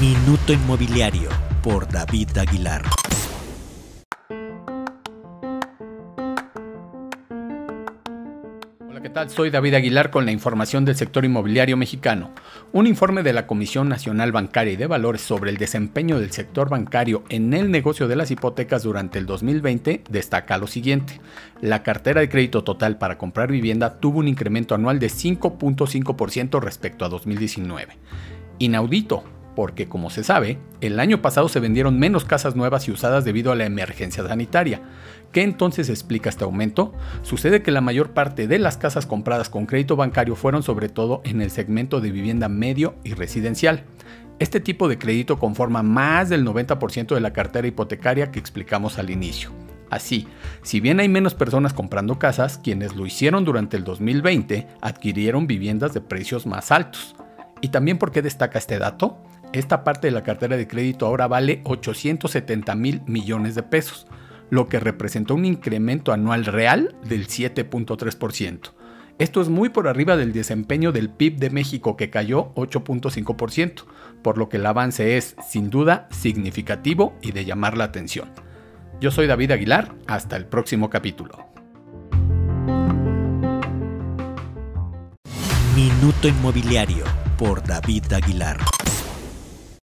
Minuto Inmobiliario por David Aguilar. Hola, ¿qué tal? Soy David Aguilar con la información del sector inmobiliario mexicano. Un informe de la Comisión Nacional Bancaria y de Valores sobre el desempeño del sector bancario en el negocio de las hipotecas durante el 2020 destaca lo siguiente. La cartera de crédito total para comprar vivienda tuvo un incremento anual de 5.5% respecto a 2019. Inaudito, porque como se sabe, el año pasado se vendieron menos casas nuevas y usadas debido a la emergencia sanitaria. ¿Qué entonces explica este aumento? Sucede que la mayor parte de las casas compradas con crédito bancario fueron sobre todo en el segmento de vivienda medio y residencial. Este tipo de crédito conforma más del 90% de la cartera hipotecaria que explicamos al inicio. Así, si bien hay menos personas comprando casas, quienes lo hicieron durante el 2020 adquirieron viviendas de precios más altos. ¿Y también por qué destaca este dato? Esta parte de la cartera de crédito ahora vale 870 mil millones de pesos, lo que representó un incremento anual real del 7.3%. Esto es muy por arriba del desempeño del PIB de México que cayó 8.5%, por lo que el avance es sin duda significativo y de llamar la atención. Yo soy David Aguilar, hasta el próximo capítulo. Minuto Inmobiliario por David Aguilar.